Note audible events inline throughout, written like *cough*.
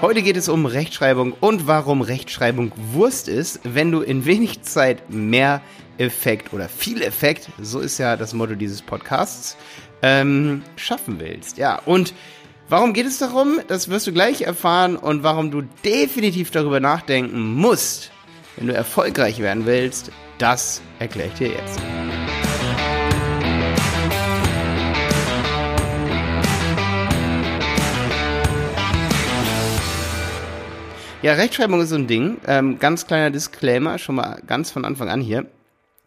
Heute geht es um Rechtschreibung und warum Rechtschreibung Wurst ist, wenn du in wenig Zeit mehr Effekt oder viel Effekt, so ist ja das Motto dieses Podcasts, ähm, schaffen willst. Ja, und warum geht es darum? Das wirst du gleich erfahren und warum du definitiv darüber nachdenken musst, wenn du erfolgreich werden willst, das erkläre ich dir jetzt. Ja, Rechtschreibung ist so ein Ding. Ähm, ganz kleiner Disclaimer, schon mal ganz von Anfang an hier.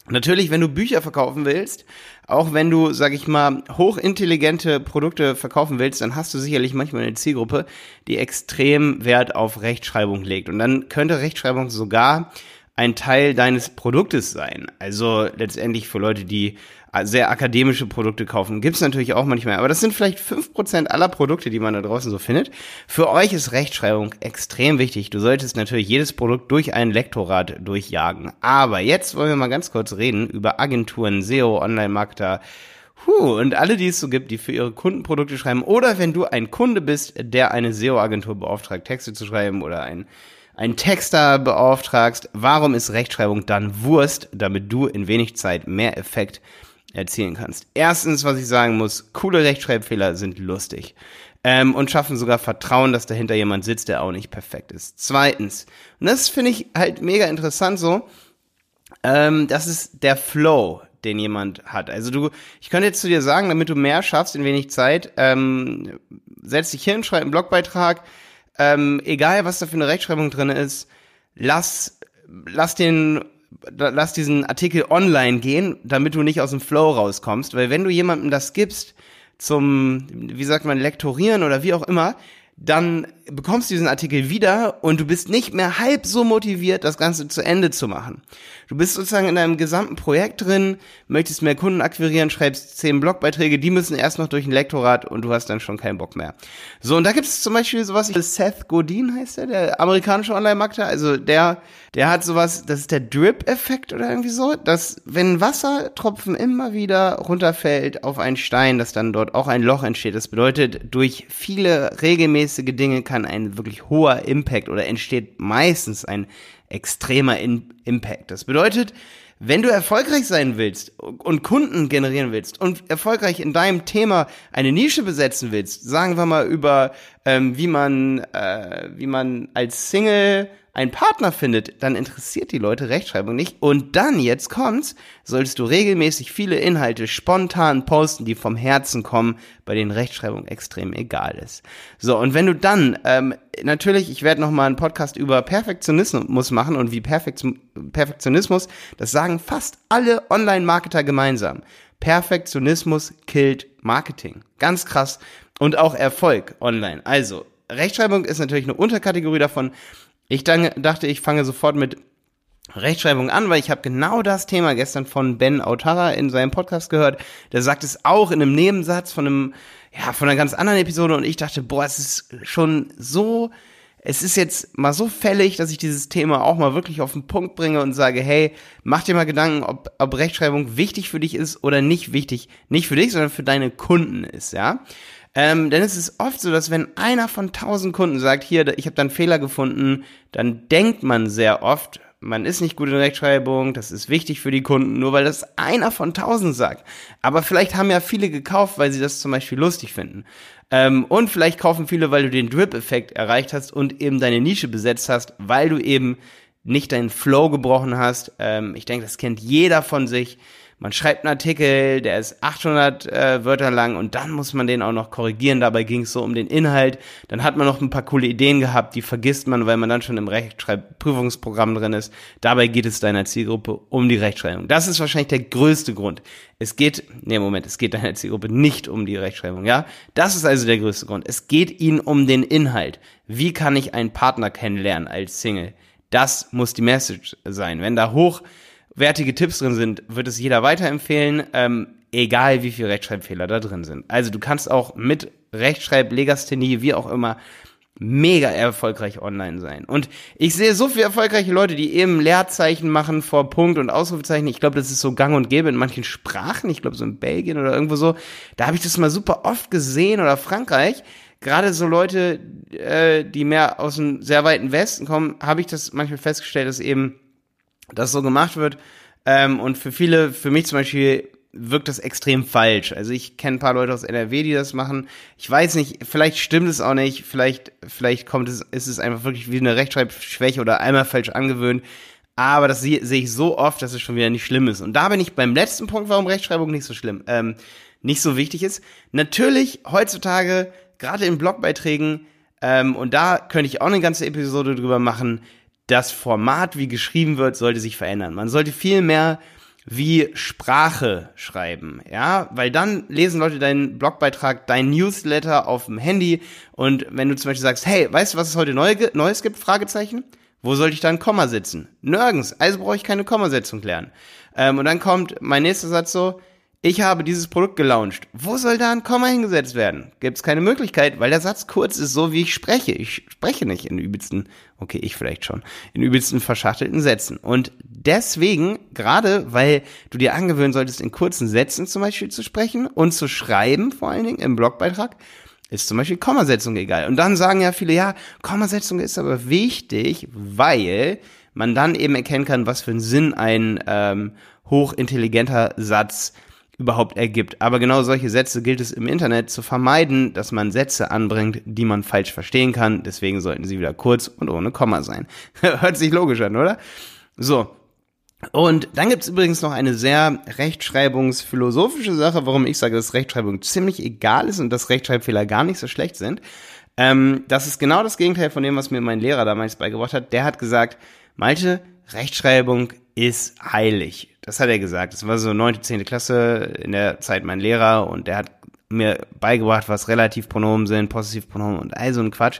Natürlich, wenn du Bücher verkaufen willst, auch wenn du, sag ich mal, hochintelligente Produkte verkaufen willst, dann hast du sicherlich manchmal eine Zielgruppe, die extrem Wert auf Rechtschreibung legt. Und dann könnte Rechtschreibung sogar ein Teil deines Produktes sein. Also letztendlich für Leute, die sehr akademische Produkte kaufen. Gibt's natürlich auch manchmal, aber das sind vielleicht fünf Prozent aller Produkte, die man da draußen so findet. Für euch ist Rechtschreibung extrem wichtig. Du solltest natürlich jedes Produkt durch ein Lektorat durchjagen. Aber jetzt wollen wir mal ganz kurz reden über Agenturen, SEO, Online-Marketer, Puh, und alle, die es so gibt, die für ihre Kunden Produkte schreiben, oder wenn du ein Kunde bist, der eine SEO-Agentur beauftragt, Texte zu schreiben oder ein einen Texter beauftragst, warum ist Rechtschreibung dann Wurst, damit du in wenig Zeit mehr Effekt erzielen kannst? Erstens, was ich sagen muss, coole Rechtschreibfehler sind lustig. Ähm, und schaffen sogar Vertrauen, dass dahinter jemand sitzt, der auch nicht perfekt ist. Zweitens, und das finde ich halt mega interessant so, ähm, das ist der Flow, den jemand hat. Also du, ich könnte jetzt zu dir sagen, damit du mehr schaffst in wenig Zeit, ähm, setz dich hin, schreib einen Blogbeitrag, ähm, egal was da für eine Rechtschreibung drin ist, lass, lass den, lass diesen Artikel online gehen, damit du nicht aus dem Flow rauskommst, weil wenn du jemandem das gibst zum, wie sagt man, lektorieren oder wie auch immer, dann bekommst du diesen Artikel wieder und du bist nicht mehr halb so motiviert, das Ganze zu Ende zu machen. Du bist sozusagen in deinem gesamten Projekt drin, möchtest mehr Kunden akquirieren, schreibst zehn Blogbeiträge, die müssen erst noch durch ein Lektorat und du hast dann schon keinen Bock mehr. So, und da gibt es zum Beispiel sowas, Seth Godin heißt er, der amerikanische Online-Marketer, also der, der hat sowas, das ist der Drip-Effekt oder irgendwie so, dass wenn Wassertropfen immer wieder runterfällt auf einen Stein, dass dann dort auch ein Loch entsteht. Das bedeutet, durch viele regelmäßige Dinge kann ein wirklich hoher Impact oder entsteht meistens ein extremer In Impact. Das bedeutet, wenn du erfolgreich sein willst und Kunden generieren willst und erfolgreich in deinem Thema eine Nische besetzen willst, sagen wir mal über ähm, wie man äh, wie man als Single einen Partner findet, dann interessiert die Leute Rechtschreibung nicht. Und dann, jetzt kommt's, solltest du regelmäßig viele Inhalte spontan posten, die vom Herzen kommen, bei denen Rechtschreibung extrem egal ist. So, und wenn du dann, ähm, natürlich, ich werde nochmal einen Podcast über Perfektionismus machen und wie Perfekt, Perfektionismus, das sagen fast alle Online-Marketer gemeinsam. Perfektionismus killt Marketing. Ganz krass. Und auch Erfolg online. Also, Rechtschreibung ist natürlich eine Unterkategorie davon. Ich dachte, ich fange sofort mit Rechtschreibung an, weil ich habe genau das Thema gestern von Ben Autara in seinem Podcast gehört. Der sagt es auch in einem Nebensatz von einem, ja, von einer ganz anderen Episode und ich dachte, boah, es ist schon so, es ist jetzt mal so fällig, dass ich dieses Thema auch mal wirklich auf den Punkt bringe und sage, hey, mach dir mal Gedanken, ob, ob Rechtschreibung wichtig für dich ist oder nicht wichtig. Nicht für dich, sondern für deine Kunden ist, ja. Ähm, denn es ist oft so, dass wenn einer von tausend Kunden sagt, hier, ich habe da einen Fehler gefunden, dann denkt man sehr oft, man ist nicht gut in Rechtschreibung, das ist wichtig für die Kunden, nur weil das einer von tausend sagt. Aber vielleicht haben ja viele gekauft, weil sie das zum Beispiel lustig finden. Ähm, und vielleicht kaufen viele, weil du den Drip-Effekt erreicht hast und eben deine Nische besetzt hast, weil du eben nicht deinen Flow gebrochen hast. Ähm, ich denke, das kennt jeder von sich man schreibt einen Artikel, der ist 800 äh, Wörter lang und dann muss man den auch noch korrigieren. Dabei ging es so um den Inhalt. Dann hat man noch ein paar coole Ideen gehabt, die vergisst man, weil man dann schon im Rechtschreibprüfungsprogramm drin ist. Dabei geht es deiner Zielgruppe um die Rechtschreibung. Das ist wahrscheinlich der größte Grund. Es geht, nee, Moment, es geht deiner Zielgruppe nicht um die Rechtschreibung, ja? Das ist also der größte Grund. Es geht ihnen um den Inhalt. Wie kann ich einen Partner kennenlernen als Single? Das muss die Message sein. Wenn da hoch wertige Tipps drin sind, wird es jeder weiterempfehlen, ähm, egal wie viele Rechtschreibfehler da drin sind. Also du kannst auch mit Rechtschreiblegasthenie, wie auch immer, mega erfolgreich online sein. Und ich sehe so viele erfolgreiche Leute, die eben Leerzeichen machen vor Punkt und Ausrufezeichen. Ich glaube, das ist so gang und gäbe in manchen Sprachen. Ich glaube, so in Belgien oder irgendwo so. Da habe ich das mal super oft gesehen oder Frankreich gerade so Leute, äh, die mehr aus dem sehr weiten Westen kommen, habe ich das manchmal festgestellt, dass eben das so gemacht wird. Ähm, und für viele, für mich zum Beispiel, wirkt das extrem falsch. Also ich kenne ein paar Leute aus NRW, die das machen. Ich weiß nicht, vielleicht stimmt es auch nicht, vielleicht, vielleicht kommt es, ist es einfach wirklich wie eine Rechtschreibschwäche oder einmal falsch angewöhnt. Aber das sehe seh ich so oft, dass es schon wieder nicht schlimm ist. Und da bin ich beim letzten Punkt, warum Rechtschreibung nicht so schlimm, ähm, nicht so wichtig ist. Natürlich heutzutage, gerade in Blogbeiträgen, ähm, und da könnte ich auch eine ganze Episode drüber machen, das Format, wie geschrieben wird, sollte sich verändern. Man sollte viel mehr wie Sprache schreiben, ja, weil dann lesen Leute deinen Blogbeitrag, dein Newsletter auf dem Handy und wenn du zum Beispiel sagst, hey, weißt du, was es heute neu, Neues gibt? Fragezeichen. Wo sollte ich da ein Komma setzen? Nirgends. Also brauche ich keine Kommasetzung lernen. Ähm, und dann kommt mein nächster Satz so, ich habe dieses Produkt gelauncht. Wo soll da ein Komma hingesetzt werden? Gibt es keine Möglichkeit, weil der Satz kurz ist, so wie ich spreche. Ich spreche nicht in übelsten, okay, ich vielleicht schon, in übelsten verschachtelten Sätzen. Und deswegen, gerade weil du dir angewöhnen solltest, in kurzen Sätzen zum Beispiel zu sprechen und zu schreiben, vor allen Dingen im Blogbeitrag, ist zum Beispiel Kommasetzung egal. Und dann sagen ja viele, ja, Kommasetzung ist aber wichtig, weil man dann eben erkennen kann, was für einen Sinn ein ähm, hochintelligenter Satz überhaupt ergibt. Aber genau solche Sätze gilt es im Internet zu vermeiden, dass man Sätze anbringt, die man falsch verstehen kann. Deswegen sollten sie wieder kurz und ohne Komma sein. *laughs* Hört sich logisch an, oder? So. Und dann gibt es übrigens noch eine sehr rechtschreibungsphilosophische Sache, warum ich sage, dass Rechtschreibung ziemlich egal ist und dass Rechtschreibfehler gar nicht so schlecht sind. Ähm, das ist genau das Gegenteil von dem, was mir mein Lehrer damals beigebracht hat. Der hat gesagt, Malte, Rechtschreibung ist heilig. Das hat er gesagt. Das war so neunte, zehnte Klasse in der Zeit mein Lehrer und der hat mir beigebracht, was Relativpronomen sind, Possessivpronomen und all so ein Quatsch.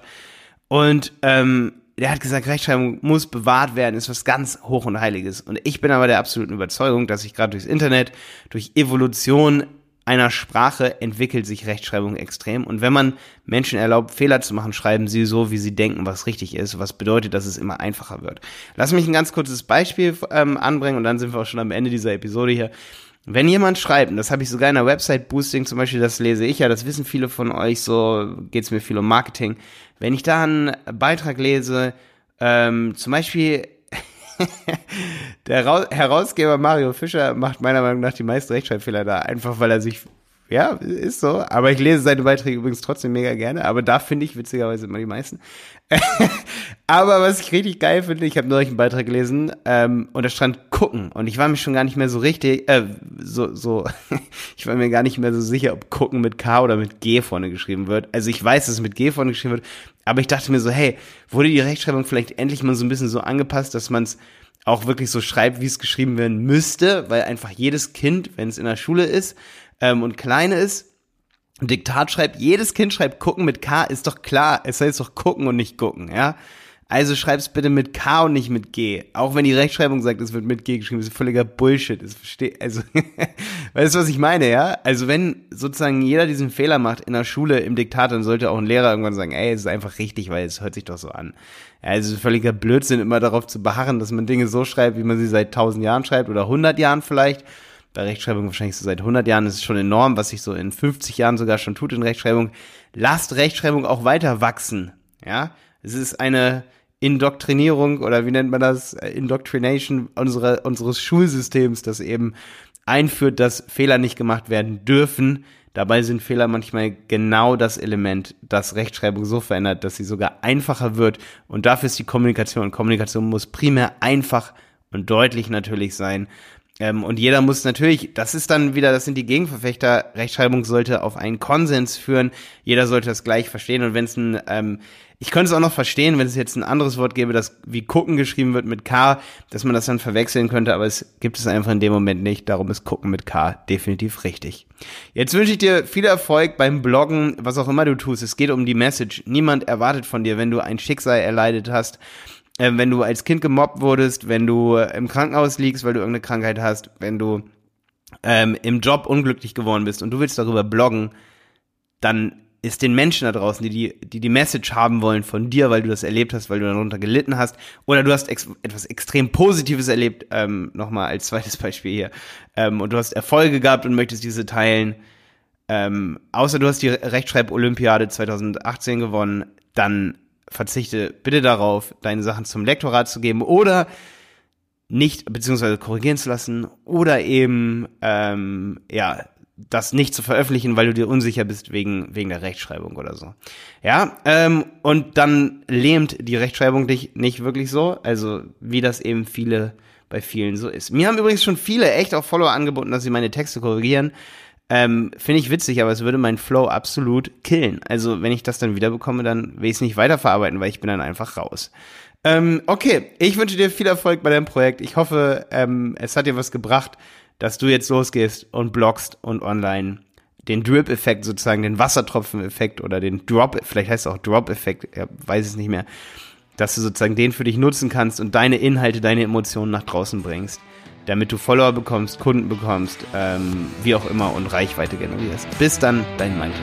Und ähm, der hat gesagt, Rechtschreibung muss bewahrt werden, ist was ganz hoch und heiliges. Und ich bin aber der absoluten Überzeugung, dass sich gerade durchs Internet, durch Evolution einer Sprache entwickelt sich Rechtschreibung extrem. Und wenn man Menschen erlaubt, Fehler zu machen, schreiben sie so, wie sie denken, was richtig ist, was bedeutet, dass es immer einfacher wird. Lass mich ein ganz kurzes Beispiel ähm, anbringen und dann sind wir auch schon am Ende dieser Episode hier. Wenn jemand schreibt, und das habe ich sogar in der Website Boosting zum Beispiel, das lese ich ja, das wissen viele von euch, so geht's mir viel um Marketing. Wenn ich da einen Beitrag lese, ähm, zum Beispiel *laughs* der Herausgeber Mario Fischer macht meiner Meinung nach die meisten Rechtschreibfehler da, einfach weil er sich, ja, ist so. Aber ich lese seine Beiträge übrigens trotzdem mega gerne, aber da finde ich witzigerweise immer die meisten. *laughs* aber was ich richtig geil finde, ich habe neulich einen Beitrag gelesen ähm, und da stand gucken und ich war mir schon gar nicht mehr so richtig, äh, so, so, *laughs* ich war mir gar nicht mehr so sicher, ob gucken mit K oder mit G vorne geschrieben wird. Also ich weiß, dass es mit G vorne geschrieben wird, aber ich dachte mir so, hey, wurde die Rechtschreibung vielleicht endlich mal so ein bisschen so angepasst, dass man es auch wirklich so schreibt, wie es geschrieben werden müsste, weil einfach jedes Kind, wenn es in der Schule ist ähm, und kleine ist, Diktat schreibt, jedes Kind schreibt gucken mit K, ist doch klar, es heißt doch gucken und nicht gucken, ja. Also schreib's bitte mit K und nicht mit G. Auch wenn die Rechtschreibung sagt, es wird mit G geschrieben, ist völliger Bullshit. Das versteht, also, *laughs* weißt du, was ich meine, ja? Also wenn sozusagen jeder diesen Fehler macht in der Schule im Diktat, dann sollte auch ein Lehrer irgendwann sagen, ey, es ist einfach richtig, weil es hört sich doch so an. Also völliger Blödsinn, immer darauf zu beharren, dass man Dinge so schreibt, wie man sie seit tausend Jahren schreibt oder hundert Jahren vielleicht. Bei Rechtschreibung wahrscheinlich so seit 100 Jahren ist es schon enorm, was sich so in 50 Jahren sogar schon tut in Rechtschreibung. Lasst Rechtschreibung auch weiter wachsen. Ja, es ist eine Indoktrinierung oder wie nennt man das? Indoctrination unserer, unseres Schulsystems, das eben einführt, dass Fehler nicht gemacht werden dürfen. Dabei sind Fehler manchmal genau das Element, das Rechtschreibung so verändert, dass sie sogar einfacher wird. Und dafür ist die Kommunikation. Kommunikation muss primär einfach und deutlich natürlich sein. Ähm, und jeder muss natürlich, das ist dann wieder, das sind die Gegenverfechter, Rechtschreibung sollte auf einen Konsens führen, jeder sollte das gleich verstehen. Und wenn es ein, ähm, ich könnte es auch noch verstehen, wenn es jetzt ein anderes Wort gäbe, das wie gucken geschrieben wird mit K, dass man das dann verwechseln könnte, aber es gibt es einfach in dem Moment nicht, darum ist gucken mit K definitiv richtig. Jetzt wünsche ich dir viel Erfolg beim Bloggen, was auch immer du tust, es geht um die Message, niemand erwartet von dir, wenn du ein Schicksal erleidet hast, äh, wenn du als Kind gemobbt wurdest, wenn du im Krankenhaus liegst, weil du irgendeine Krankheit hast, wenn du ähm, im Job unglücklich geworden bist und du willst darüber bloggen, dann ist den Menschen da draußen, die die, die die Message haben wollen von dir, weil du das erlebt hast, weil du darunter gelitten hast, oder du hast ex etwas extrem Positives erlebt, ähm, nochmal als zweites Beispiel hier, ähm, und du hast Erfolge gehabt und möchtest diese teilen, ähm, außer du hast die Rechtschreib-Olympiade 2018 gewonnen, dann verzichte bitte darauf, deine Sachen zum Lektorat zu geben oder nicht, beziehungsweise korrigieren zu lassen oder eben, ähm, ja, das nicht zu veröffentlichen, weil du dir unsicher bist wegen, wegen der Rechtschreibung oder so. Ja, ähm, und dann lähmt die Rechtschreibung dich nicht wirklich so, also wie das eben viele bei vielen so ist. Mir haben übrigens schon viele echt auch Follower angeboten, dass sie meine Texte korrigieren. Ähm, Finde ich witzig, aber es würde meinen Flow absolut killen. Also wenn ich das dann wiederbekomme, dann will ich es nicht weiterverarbeiten, weil ich bin dann einfach raus. Ähm, okay, ich wünsche dir viel Erfolg bei deinem Projekt. Ich hoffe, ähm, es hat dir was gebracht, dass du jetzt losgehst und bloggst und online den Drip-Effekt sozusagen, den Wassertropfen-Effekt oder den Drop, vielleicht heißt es auch Drop-Effekt, ja, weiß es nicht mehr, dass du sozusagen den für dich nutzen kannst und deine Inhalte, deine Emotionen nach draußen bringst, damit du Follower bekommst, Kunden bekommst, ähm, wie auch immer und Reichweite generierst. Bis dann, dein Malte.